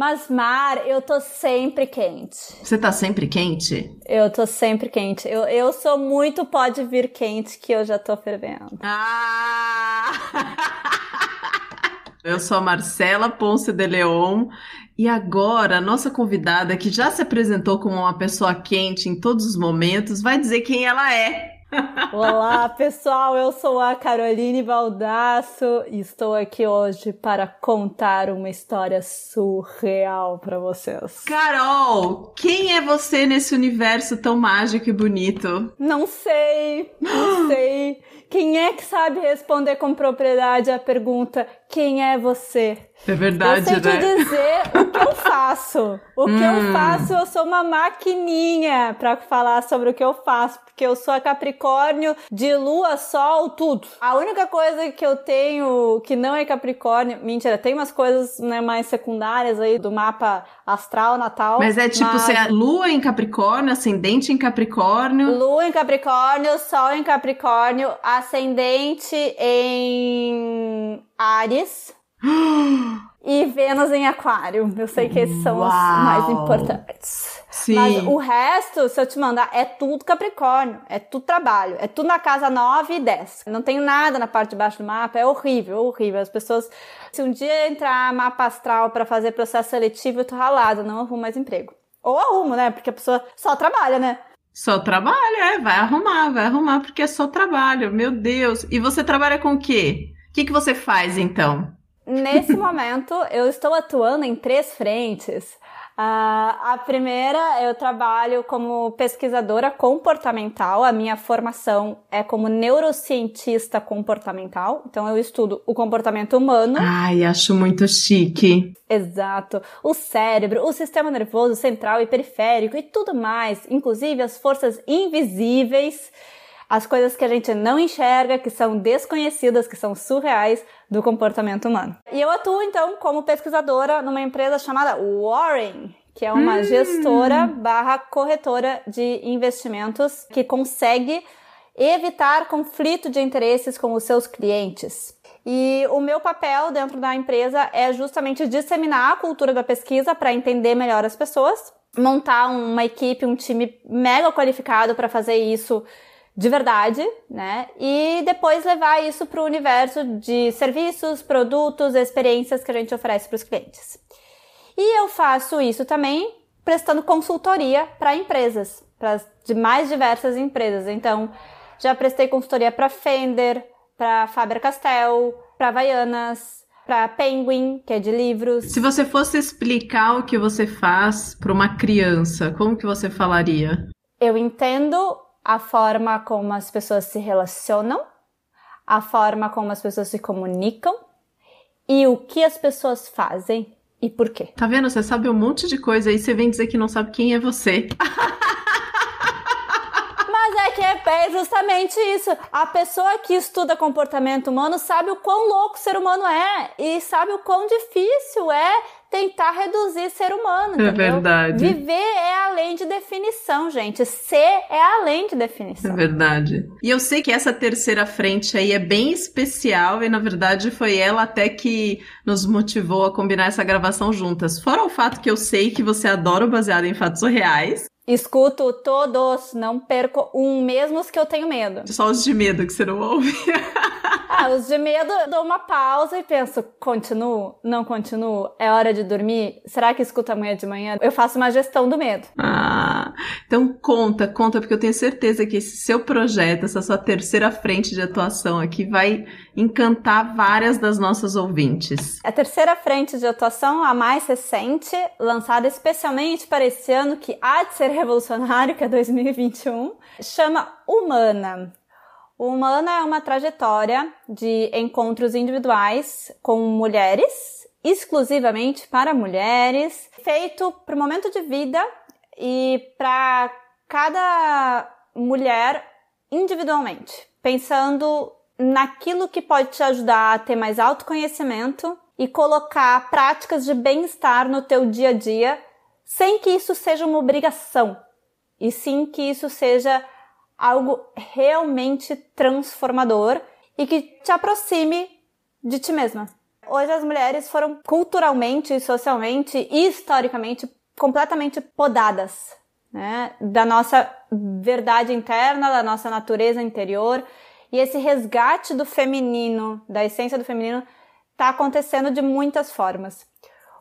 Mas mar, eu tô sempre quente. Você tá sempre quente? Eu tô sempre quente. Eu, eu sou muito pode vir quente que eu já tô fervendo. Ah! Eu sou a Marcela Ponce de Leon e agora a nossa convidada, que já se apresentou como uma pessoa quente em todos os momentos, vai dizer quem ela é. Olá, pessoal. Eu sou a Caroline Baldasso e estou aqui hoje para contar uma história surreal para vocês. Carol, quem é você nesse universo tão mágico e bonito? Não sei, não sei. Quem é que sabe responder com propriedade a pergunta: quem é você? É verdade, eu sei né? te dizer o que eu faço. O que Hum. eu faço, eu sou uma maquininha para falar sobre o que eu faço, porque eu sou a Capricórnio de Lua, Sol, tudo. A única coisa que eu tenho que não é Capricórnio, mentira, tem umas coisas né, mais secundárias aí do mapa astral natal. Mas é tipo, mas- você é lua em Capricórnio, ascendente em Capricórnio. Lua em Capricórnio, Sol em Capricórnio, ascendente em Ares e Vênus em Aquário. Eu sei que esses são os Uau. mais importantes. Sim. Mas o resto, se eu te mandar, é tudo Capricórnio, é tudo trabalho, é tudo na casa 9 e 10. Não tenho nada na parte de baixo do mapa, é horrível, horrível. As pessoas, se um dia entrar mapa astral pra fazer processo seletivo, eu tô ralada, não arrumo mais emprego. Ou arrumo, né? Porque a pessoa só trabalha, né? Só trabalho, é, vai arrumar, vai arrumar, porque é só trabalho, meu Deus. E você trabalha com o quê? O que, que você faz então? Nesse momento, eu estou atuando em três frentes. Ah, a primeira, eu trabalho como pesquisadora comportamental. A minha formação é como neurocientista comportamental. Então, eu estudo o comportamento humano, Ai, acho muito chique. exato, o cérebro, o sistema nervoso central e periférico e tudo mais, inclusive as forças invisíveis as coisas que a gente não enxerga, que são desconhecidas, que são surreais do comportamento humano. E eu atuo então como pesquisadora numa empresa chamada Warren, que é uma gestora barra corretora de investimentos que consegue evitar conflito de interesses com os seus clientes. E o meu papel dentro da empresa é justamente disseminar a cultura da pesquisa para entender melhor as pessoas, montar uma equipe, um time mega qualificado para fazer isso de verdade, né? E depois levar isso para o universo de serviços, produtos, experiências que a gente oferece para os clientes. E eu faço isso também prestando consultoria para empresas, para de mais diversas empresas. Então, já prestei consultoria para Fender, para Faber-Castell, para Havaianas, para Penguin, que é de livros. Se você fosse explicar o que você faz para uma criança, como que você falaria? Eu entendo a forma como as pessoas se relacionam, a forma como as pessoas se comunicam e o que as pessoas fazem e por quê. Tá vendo? Você sabe um monte de coisa aí, você vem dizer que não sabe quem é você. Mas é é, é justamente isso. A pessoa que estuda comportamento humano sabe o quão louco o ser humano é e sabe o quão difícil é tentar reduzir ser humano. É entendeu? verdade. Viver é além de definição, gente. Ser é além de É definição. verdade. E eu sei que essa terceira frente aí é bem especial e na verdade foi ela até que nos motivou a combinar essa gravação juntas. Fora o fato que eu sei que você adora o baseado em fatos reais, Escuto todos, não perco um, mesmo os que eu tenho medo. só os de medo que você não ouve. Ah, os de medo, eu dou uma pausa e penso, continuo? Não continuo? É hora de dormir? Será que escuto amanhã de manhã? Eu faço uma gestão do medo. Ah, então conta, conta, porque eu tenho certeza que esse seu projeto, essa sua terceira frente de atuação aqui vai encantar várias das nossas ouvintes. A terceira frente de atuação, a mais recente, lançada especialmente para esse ano que há de ser revolucionário, que é 2021, chama Humana. O Humana é uma trajetória de encontros individuais com mulheres, exclusivamente para mulheres, feito para o momento de vida e para cada mulher individualmente, pensando naquilo que pode te ajudar a ter mais autoconhecimento e colocar práticas de bem-estar no teu dia a dia, sem que isso seja uma obrigação, e sim que isso seja algo realmente transformador e que te aproxime de ti mesma. hoje as mulheres foram culturalmente, socialmente e historicamente completamente podadas, né? Da nossa verdade interna, da nossa natureza interior. E esse resgate do feminino, da essência do feminino, está acontecendo de muitas formas.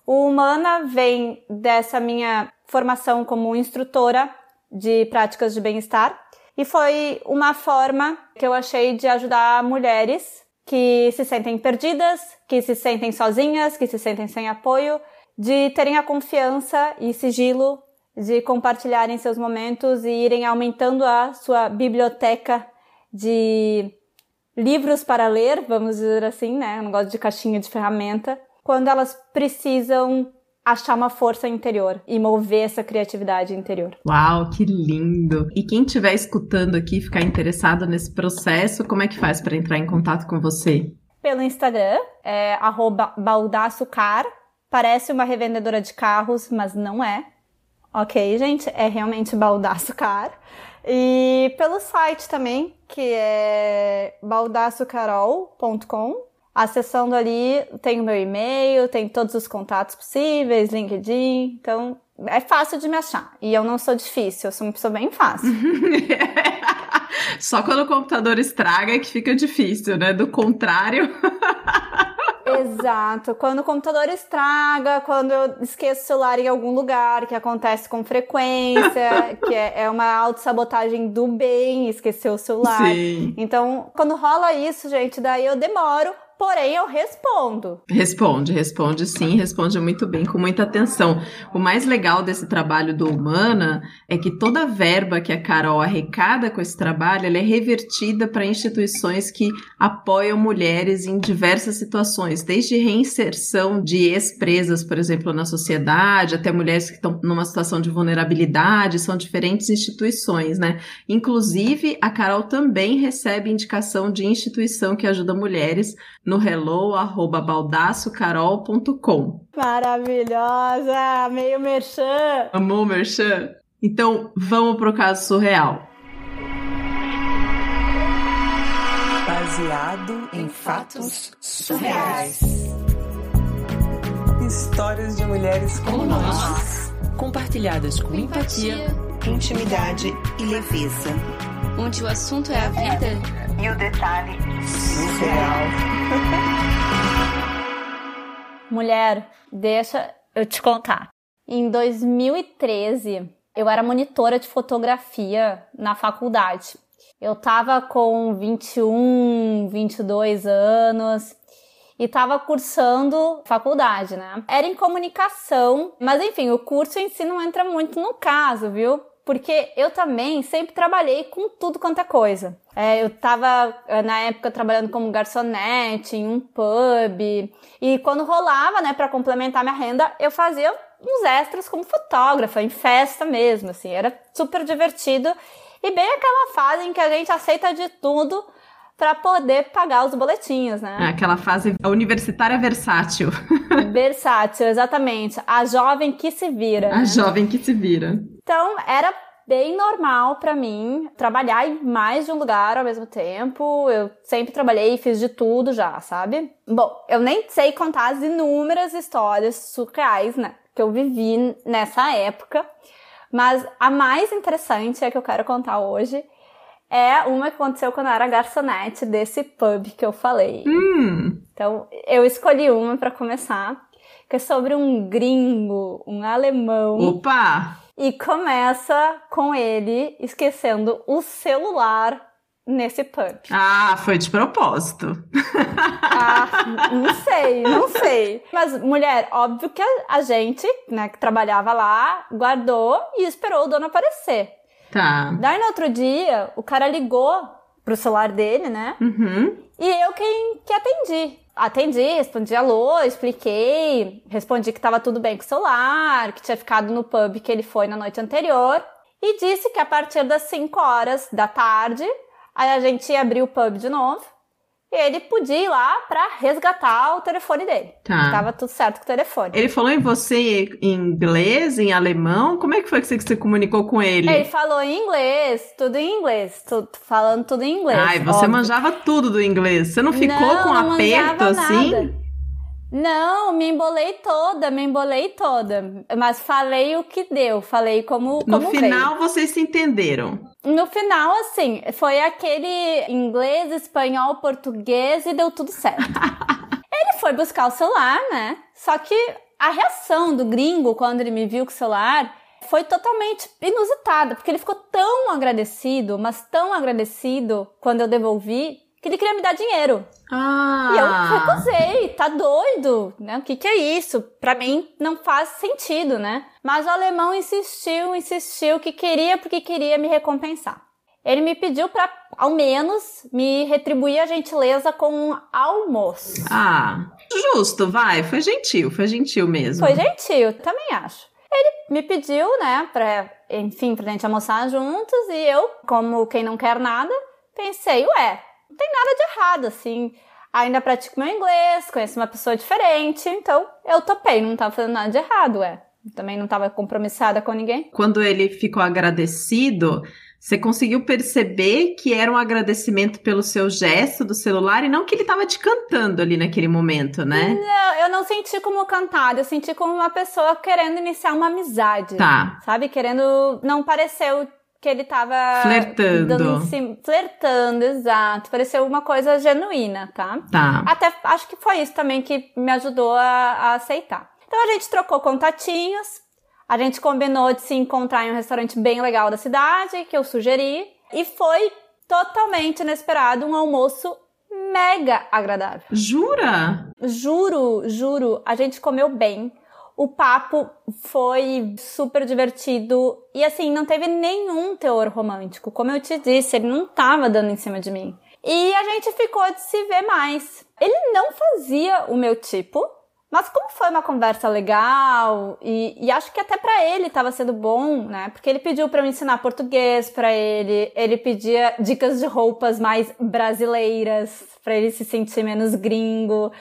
O Humana vem dessa minha formação como instrutora de práticas de bem-estar e foi uma forma que eu achei de ajudar mulheres que se sentem perdidas, que se sentem sozinhas, que se sentem sem apoio, de terem a confiança e sigilo de compartilharem seus momentos e irem aumentando a sua biblioteca de livros para ler, vamos dizer assim, né? Não gosto de caixinha de ferramenta. Quando elas precisam achar uma força interior e mover essa criatividade interior. Uau, que lindo! E quem estiver escutando aqui ficar interessado nesse processo, como é que faz para entrar em contato com você? Pelo Instagram, é baldaçocar. Parece uma revendedora de carros, mas não é. Ok, gente, é realmente baldaçocar. E pelo site também, que é baldaçocarol.com. Acessando ali, tem o meu e-mail, tem todos os contatos possíveis, LinkedIn. Então, é fácil de me achar. E eu não sou difícil, eu sou uma pessoa bem fácil. Só quando o computador estraga que fica difícil, né? Do contrário. Exato. Quando o computador estraga, quando eu esqueço o celular em algum lugar, que acontece com frequência, que é, é uma autossabotagem do bem, esquecer o celular. Sim. Então, quando rola isso, gente, daí eu demoro porém eu respondo. Responde, responde sim, responde muito bem, com muita atenção. O mais legal desse trabalho do Humana é que toda a verba que a Carol arrecada com esse trabalho, ela é revertida para instituições que apoiam mulheres em diversas situações, desde reinserção de ex-presas, por exemplo, na sociedade, até mulheres que estão numa situação de vulnerabilidade, são diferentes instituições, né? Inclusive, a Carol também recebe indicação de instituição que ajuda mulheres no hello@baldaçocarol.com. Maravilhosa, meio merchan. Amou merchan? Então, vamos pro caso surreal. Baseado em fatos surreais. Histórias de mulheres como nós, compartilhadas com empatia, intimidade e leveza. Onde o assunto é a vida e o detalhe surreal. Mulher, deixa eu te contar. Em 2013, eu era monitora de fotografia na faculdade. Eu tava com 21, 22 anos e tava cursando faculdade, né? Era em comunicação, mas enfim, o curso em si não entra muito no caso, viu? Porque eu também sempre trabalhei com tudo quanto é coisa. É, eu estava eh, na época trabalhando como garçonete em um pub e quando rolava, né, para complementar minha renda, eu fazia uns extras como fotógrafa em festa mesmo, assim, era super divertido e bem aquela fase em que a gente aceita de tudo para poder pagar os boletinhos, né? É aquela fase universitária versátil. versátil, exatamente. A jovem que se vira. A né? jovem que se vira. Então, era bem normal para mim trabalhar em mais de um lugar ao mesmo tempo. Eu sempre trabalhei e fiz de tudo já, sabe? Bom, eu nem sei contar as inúmeras histórias surreais, né, que eu vivi nessa época, mas a mais interessante é que eu quero contar hoje é uma que aconteceu quando eu era garçonete desse pub que eu falei. Hum. Então, eu escolhi uma para começar, que é sobre um gringo, um alemão. Opa! E começa com ele esquecendo o celular nesse pub. Ah, foi de propósito. Ah, não sei, não sei. Mas, mulher, óbvio que a gente, né, que trabalhava lá, guardou e esperou o dono aparecer. Tá. Daí no outro dia, o cara ligou pro celular dele, né? Uhum. E eu quem que atendi. Atendi, respondi alô, expliquei, respondi que tava tudo bem com o celular, que tinha ficado no pub que ele foi na noite anterior. E disse que a partir das 5 horas da tarde, aí a gente ia abrir o pub de novo ele podia ir lá para resgatar o telefone dele. Tá. Tava tudo certo com o telefone. Ele falou em você em inglês, em alemão? Como é que foi que você, você comunicou com ele? Ele falou em inglês, tudo em inglês, tudo, falando tudo em inglês. Ai, você óbvio. manjava tudo do inglês. Você não ficou não, com um aperto assim? Nada. Não, me embolei toda, me embolei toda. Mas falei o que deu, falei como. como no final veio. vocês se entenderam. No final, assim, foi aquele inglês, espanhol, português e deu tudo certo. ele foi buscar o celular, né? Só que a reação do gringo quando ele me viu com o celular foi totalmente inusitada, porque ele ficou tão agradecido, mas tão agradecido quando eu devolvi, que ele queria me dar dinheiro. Ah. E eu recusei, tá doido, né? O que que é isso? Pra mim não faz sentido, né? Mas o alemão insistiu, insistiu que queria porque queria me recompensar. Ele me pediu pra, ao menos, me retribuir a gentileza com um almoço. Ah, justo, vai. Foi gentil, foi gentil mesmo. Foi gentil, também acho. Ele me pediu, né, pra, enfim, pra gente almoçar juntos e eu, como quem não quer nada, pensei, ué, tem nada de errado, assim. Ainda pratico meu inglês, conheço uma pessoa diferente, então eu topei, não tava fazendo nada de errado, ué. Também não tava compromissada com ninguém. Quando ele ficou agradecido, você conseguiu perceber que era um agradecimento pelo seu gesto do celular e não que ele tava te cantando ali naquele momento, né? Não, eu não senti como cantada, eu senti como uma pessoa querendo iniciar uma amizade. Tá. Sabe? Querendo. Não pareceu que ele tava. Flertando. cima- flertando, exato. Pareceu uma coisa genuína, tá? Tá. Até acho que foi isso também que me ajudou a, a aceitar. Então a gente trocou contatinhos, a gente combinou de se encontrar em um restaurante bem legal da cidade, que eu sugeri, e foi totalmente inesperado um almoço mega agradável. Jura? Juro, juro, a gente comeu bem. O papo foi super divertido e assim, não teve nenhum teor romântico. Como eu te disse, ele não tava dando em cima de mim. E a gente ficou de se ver mais. Ele não fazia o meu tipo, mas como foi uma conversa legal e, e acho que até pra ele tava sendo bom, né? Porque ele pediu pra eu ensinar português pra ele, ele pedia dicas de roupas mais brasileiras pra ele se sentir menos gringo.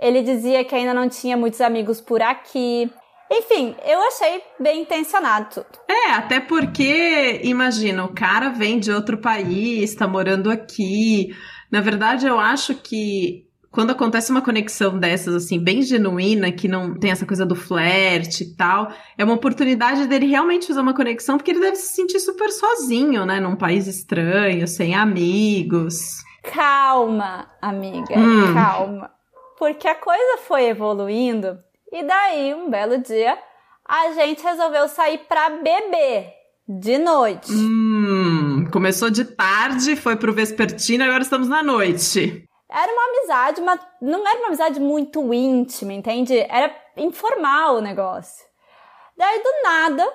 Ele dizia que ainda não tinha muitos amigos por aqui. Enfim, eu achei bem intencionado tudo. É, até porque, imagina, o cara vem de outro país, tá morando aqui. Na verdade, eu acho que quando acontece uma conexão dessas, assim, bem genuína, que não tem essa coisa do flerte e tal, é uma oportunidade dele realmente fazer uma conexão, porque ele deve se sentir super sozinho, né? Num país estranho, sem amigos. Calma, amiga, Hum. calma. Porque a coisa foi evoluindo e daí, um belo dia, a gente resolveu sair pra beber de noite. Hum, começou de tarde, foi pro vespertino, agora estamos na noite. Era uma amizade, mas não era uma amizade muito íntima, entende? Era informal o negócio. Daí, do nada,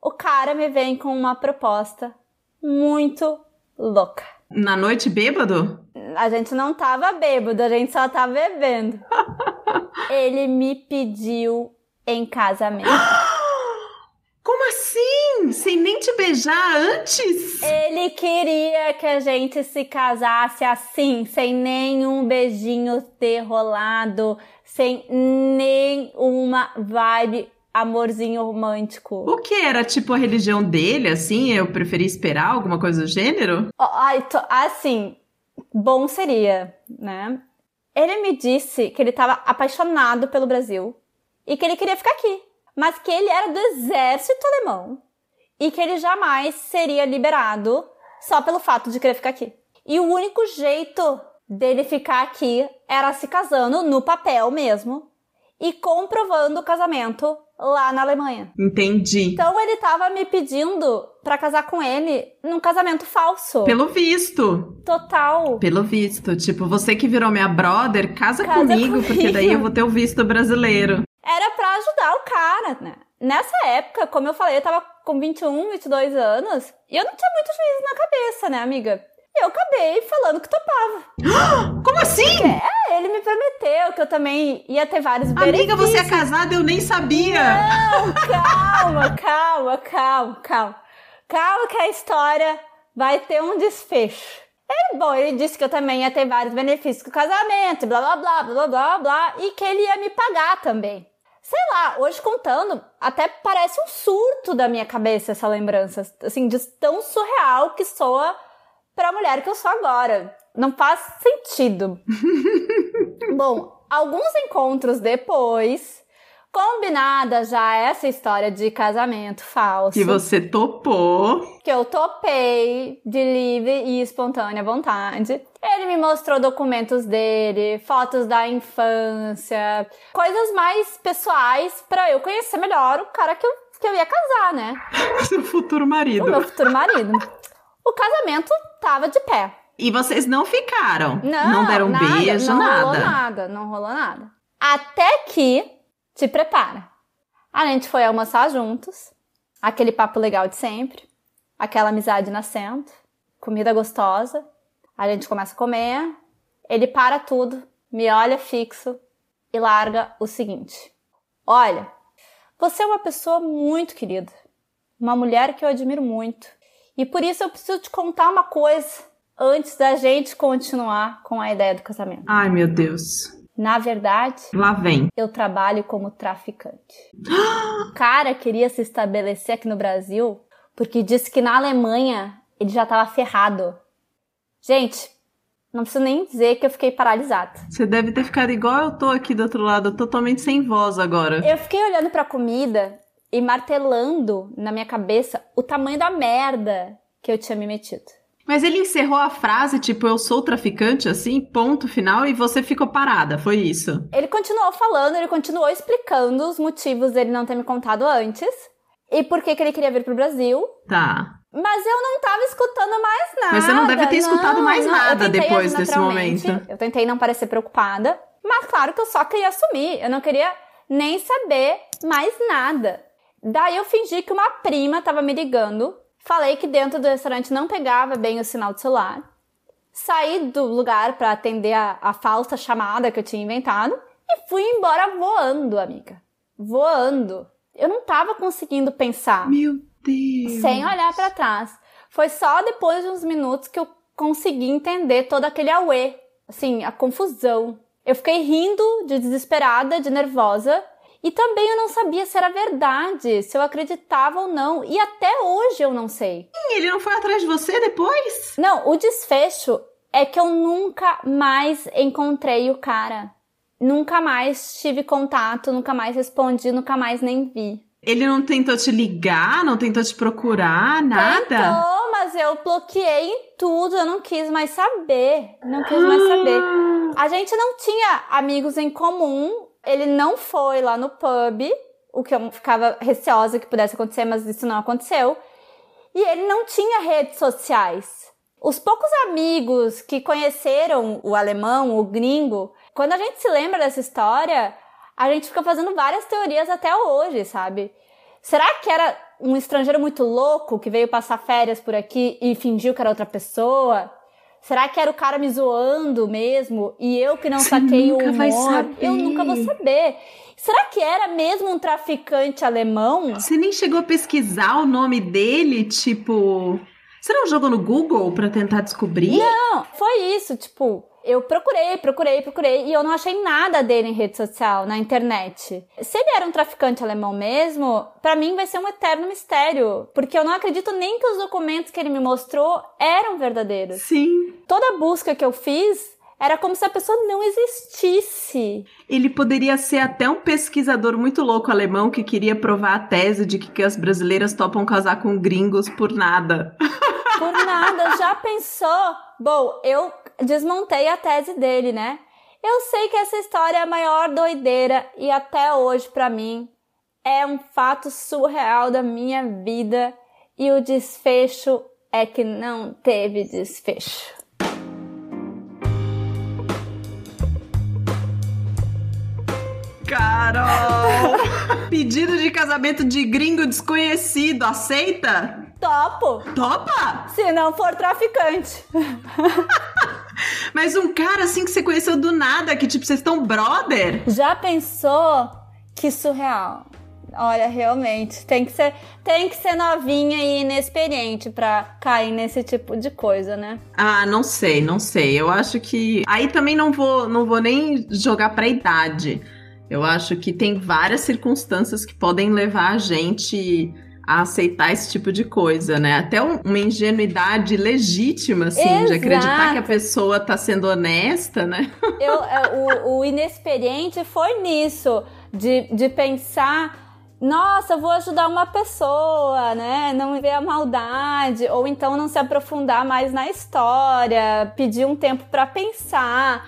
o cara me vem com uma proposta muito louca. Na noite bêbado? A gente não tava bêbado, a gente só tava bebendo. Ele me pediu em casamento. Como assim? Sem nem te beijar antes? Ele queria que a gente se casasse assim, sem nenhum beijinho ter rolado, sem nenhuma vibe amorzinho romântico. O que era tipo a religião dele, assim? Eu preferi esperar alguma coisa do gênero? Ó, Ai, tô- assim, bom seria, né? Ele me disse que ele estava apaixonado pelo Brasil e que ele queria ficar aqui, mas que ele era do exército alemão e que ele jamais seria liberado só pelo fato de querer ficar aqui. E o único jeito dele ficar aqui era se casando no papel mesmo e comprovando o casamento lá na Alemanha. Entendi. Então ele tava me pedindo pra casar com ele num casamento falso. Pelo visto. Total. Pelo visto. Tipo, você que virou minha brother, casa, Casa comigo, porque comigo. daí eu vou ter o visto brasileiro. Era pra ajudar o cara, né? Nessa época, como eu falei, eu tava com 21, 22 anos e eu não tinha muito juízo na cabeça, né, amiga? E eu acabei falando que topava. Como assim? É, ele me prometeu que eu também ia ter vários Amiga, você é benefícios. casada, eu nem sabia. Não, calma, calma, calma, calma. Calma que a história vai ter um desfecho. Ele, bom, ele disse que eu também ia ter vários benefícios com o casamento, blá blá blá blá blá blá blá, e que ele ia me pagar também. Sei lá, hoje contando, até parece um surto da minha cabeça essa lembrança, assim, de tão surreal que soa pra mulher que eu sou agora. Não faz sentido. Bom, Alguns encontros depois, combinada já essa história de casamento falso. Que você topou. Que eu topei de livre e espontânea vontade. Ele me mostrou documentos dele, fotos da infância, coisas mais pessoais para eu conhecer melhor o cara que eu, que eu ia casar, né? Seu futuro marido. O meu futuro marido. O casamento tava de pé. E vocês não ficaram? Não, não deram nada, beijo, não nada. rolou nada, não rolou nada. Até que te prepara. A gente foi almoçar juntos, aquele papo legal de sempre, aquela amizade nascendo, comida gostosa. A gente começa a comer, ele para tudo, me olha fixo e larga o seguinte: Olha, você é uma pessoa muito querida, uma mulher que eu admiro muito, e por isso eu preciso te contar uma coisa antes da gente continuar com a ideia do casamento. Ai, meu Deus. Na verdade, Lá vem. eu trabalho como traficante. O cara queria se estabelecer aqui no Brasil porque disse que na Alemanha ele já estava ferrado. Gente, não preciso nem dizer que eu fiquei paralisada. Você deve ter ficado igual eu tô aqui do outro lado, totalmente sem voz agora. Eu fiquei olhando pra comida e martelando na minha cabeça o tamanho da merda que eu tinha me metido. Mas ele encerrou a frase, tipo, eu sou traficante, assim, ponto final, e você ficou parada, foi isso? Ele continuou falando, ele continuou explicando os motivos dele não ter me contado antes e por que, que ele queria vir pro Brasil. Tá. Mas eu não tava escutando mais nada. Mas você não deve ter escutado mais não. nada depois desse momento. Eu tentei não parecer preocupada, mas claro que eu só queria assumir. Eu não queria nem saber mais nada. Daí eu fingi que uma prima tava me ligando. Falei que dentro do restaurante não pegava bem o sinal do celular. Saí do lugar para atender a, a falsa chamada que eu tinha inventado e fui embora voando, amiga. Voando. Eu não tava conseguindo pensar Meu Deus. sem olhar pra trás. Foi só depois de uns minutos que eu consegui entender todo aquele auê, assim, a confusão. Eu fiquei rindo de desesperada, de nervosa, e também eu não sabia se era verdade, se eu acreditava ou não, e até hoje eu não sei. Ele não foi atrás de você depois? Não, o desfecho é que eu nunca mais encontrei o cara. Nunca mais tive contato, nunca mais respondi, nunca mais nem vi. Ele não tentou te ligar, não tentou te procurar, nada? Tentou, mas eu bloqueei em tudo, eu não quis mais saber. Não quis mais saber. A gente não tinha amigos em comum, ele não foi lá no pub, o que eu ficava receosa que pudesse acontecer, mas isso não aconteceu. E ele não tinha redes sociais. Os poucos amigos que conheceram o alemão, o gringo, quando a gente se lembra dessa história, a gente fica fazendo várias teorias até hoje, sabe? Será que era um estrangeiro muito louco que veio passar férias por aqui e fingiu que era outra pessoa? Será que era o cara me zoando mesmo e eu que não Você saquei o humor? Eu nunca vou saber. Será que era mesmo um traficante alemão? Você nem chegou a pesquisar o nome dele, tipo. Você não jogou no Google pra tentar descobrir? Não, foi isso, tipo, eu procurei, procurei, procurei e eu não achei nada dele em rede social, na internet. Se ele era um traficante alemão mesmo, pra mim vai ser um eterno mistério, porque eu não acredito nem que os documentos que ele me mostrou eram verdadeiros. Sim. Toda busca que eu fiz era como se a pessoa não existisse. Ele poderia ser até um pesquisador muito louco alemão que queria provar a tese de que, as brasileiras topam casar com gringos por nada. Por nada, já pensou? Bom, eu desmontei a tese dele, né? Eu sei que essa história é a maior doideira e até hoje, pra mim, é um fato surreal da minha vida e o desfecho é que não teve desfecho. Carol! Pedido de casamento de gringo desconhecido, aceita? Topo! Topa! Se não for traficante. Mas um cara assim que você conheceu do nada, que tipo, vocês estão brother? Já pensou? Que surreal. Olha, realmente, tem que ser, tem que ser novinha e inexperiente pra cair nesse tipo de coisa, né? Ah, não sei, não sei. Eu acho que aí também não vou, não vou nem jogar pra idade. Eu acho que tem várias circunstâncias que podem levar a gente a aceitar esse tipo de coisa, né? Até um, uma ingenuidade legítima, assim, Exato. de acreditar que a pessoa tá sendo honesta, né? Eu, é, o, o inexperiente foi nisso, de, de pensar nossa, vou ajudar uma pessoa, né? Não ver a maldade, ou então não se aprofundar mais na história, pedir um tempo para pensar,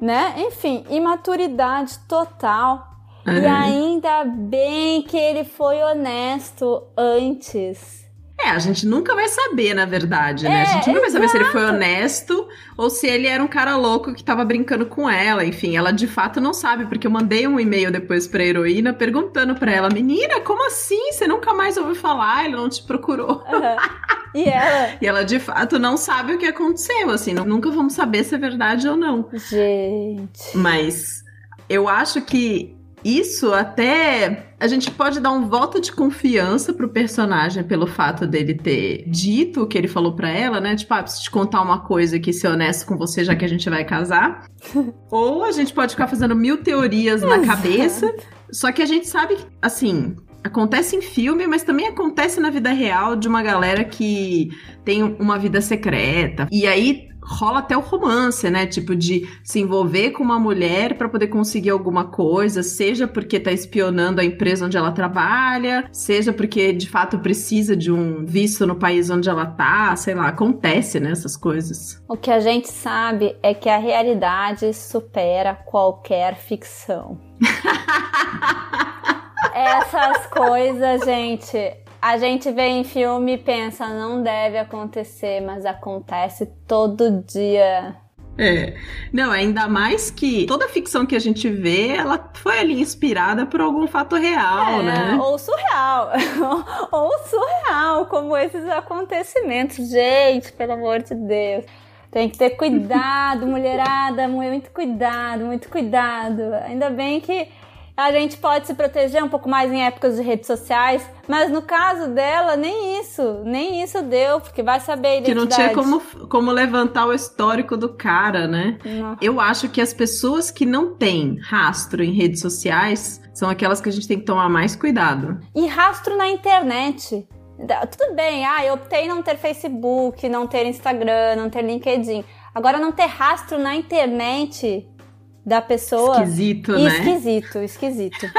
né? Enfim, imaturidade total. E ainda bem que ele foi honesto antes. É, a gente nunca vai saber, na verdade, né? É, a gente nunca vai saber se ele foi exato. honesto ou se ele era um cara louco que tava brincando com ela. Enfim, ela de fato não sabe, porque eu mandei um e-mail depois pra heroína perguntando pra ela: Menina, como assim? Você nunca mais ouviu falar? Ele não te procurou. Aham. E ela, E ela de fato não sabe o que aconteceu, assim, nu- nunca vamos saber se é verdade ou não. gente. Mas eu acho que isso até a gente pode dar um voto de confiança pro personagem pelo fato dele ter dito o que ele falou pra ela, né? Tipo, ah, preciso te contar uma coisa aqui, ser honesto com você, já que a gente vai casar. Ou a gente pode ficar fazendo mil teorias na cabeça. Só que a gente sabe que, assim, acontece em filme, mas também acontece na vida real de uma galera que tem uma vida secreta. E aí rola até o romance, né? Tipo, de se envolver com uma mulher pra poder conseguir alguma coisa, seja porque tá espionando a empresa onde ela trabalha, seja porque de fato precisa de um visto no país onde ela tá, sei lá, acontece, né? Essas coisas. O que a gente sabe é que a realidade supera qualquer ficção. Essas coisas, gente, a gente vê em filme e pensa, não deve acontecer, mas acontece todo dia. É. Não, ainda mais que toda ficção que a gente vê, ela foi ali inspirada por algum fato real, É, né? Ou surreal. ou surreal, como esses acontecimentos. Gente, pelo amor de Deus. Tem que ter cuidado, mulherada, muito cuidado, muito cuidado. Ainda bem que a gente pode se proteger um pouco mais em épocas de redes sociais, mas no caso dela, nem isso, nem isso deu, porque vai saber a Que não identidade. tinha como, como levantar o histórico do cara, né? Não. Eu acho que as pessoas que não têm rastro em redes sociais são aquelas que a gente tem que tomar mais cuidado. E rastro na internet. Tudo bem, ah, eu optei não ter Facebook, não ter Instagram, não ter LinkedIn. Agora não ter rastro na internet da pessoa. Esquisito, né? Esquisito, esquisito.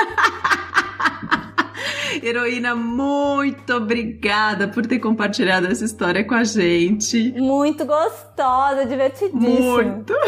Heroína, muito obrigada por ter compartilhado essa história com a gente. Muito gostosa, divertidíssima. Muito.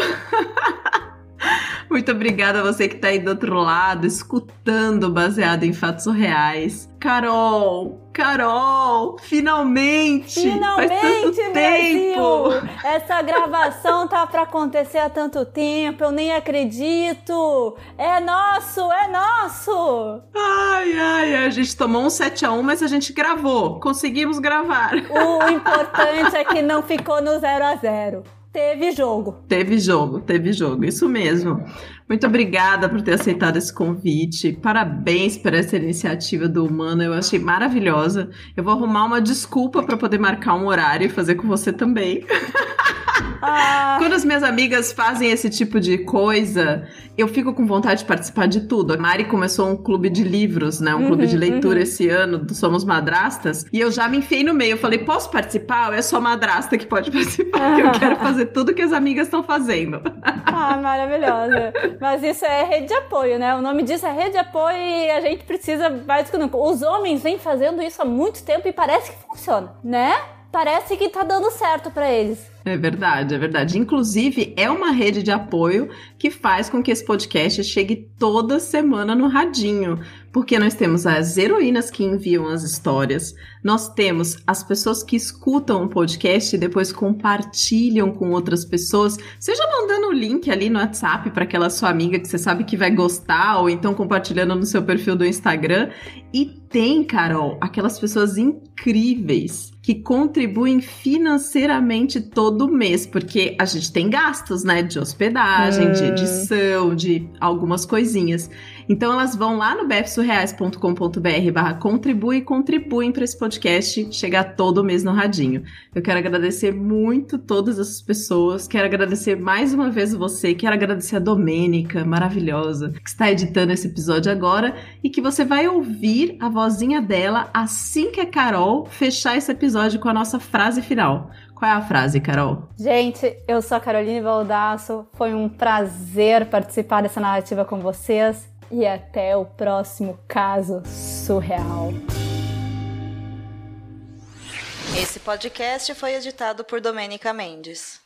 Muito obrigada a você que tá aí do outro lado, escutando baseado em fatos reais. Carol, Carol, finalmente! Finalmente, tempo! Brasil! Essa gravação tá pra acontecer há tanto tempo, eu nem acredito! É nosso, é nosso! Ai, ai, a gente tomou um 7x1, mas a gente gravou. Conseguimos gravar. O importante é que não ficou no 0 a 0 Teve jogo. Teve jogo, teve jogo, isso mesmo. Muito obrigada por ter aceitado esse convite. Parabéns por essa iniciativa do Humano, eu achei maravilhosa. Eu vou arrumar uma desculpa para poder marcar um horário e fazer com você também. Ah, Quando as minhas amigas fazem esse tipo de coisa, eu fico com vontade de participar de tudo. A Mari começou um clube de livros, né? Um Uhum, clube de leitura uhum. esse ano do Somos Madrastas. E eu já me enfiei no meio. Eu falei, posso participar? Ou é só madrasta que pode participar? Porque eu quero fazer tudo que as amigas estão fazendo. ah, maravilhosa. Mas isso é rede de apoio, né? O nome disso é rede de apoio e a gente precisa mais do que nunca. Os homens vêm fazendo isso há muito tempo e parece que funciona, né? Parece que tá dando certo pra eles. É verdade, é verdade. Inclusive, é uma rede de apoio que faz com que esse podcast chegue toda semana no radinho. Porque nós temos as heroínas que enviam as histórias, nós temos as pessoas que escutam o podcast e depois compartilham com outras pessoas, seja mandando o link ali no WhatsApp para aquela sua amiga que você sabe que vai gostar, ou então compartilhando no seu perfil do Instagram. E tem, Carol, aquelas pessoas incríveis que contribuem financeiramente todo mês, porque a gente tem gastos, né, de hospedagem, de Hum. edição, de algumas coisinhas. Então elas vão lá no bfsurreais.com.br barra contribui e contribuem para esse podcast chegar todo mês no radinho. Eu quero agradecer muito todas essas pessoas, quero agradecer mais uma vez você, quero agradecer a Domênica, maravilhosa, que está editando esse episódio agora e que você vai ouvir a vozinha dela assim que a Carol fechar esse episódio com a nossa frase final. Qual é a frase, Carol? Gente, eu sou a Caroline Valdasso. Foi um prazer participar dessa narrativa com vocês. E até o próximo caso surreal. Esse podcast foi editado por Domênica Mendes.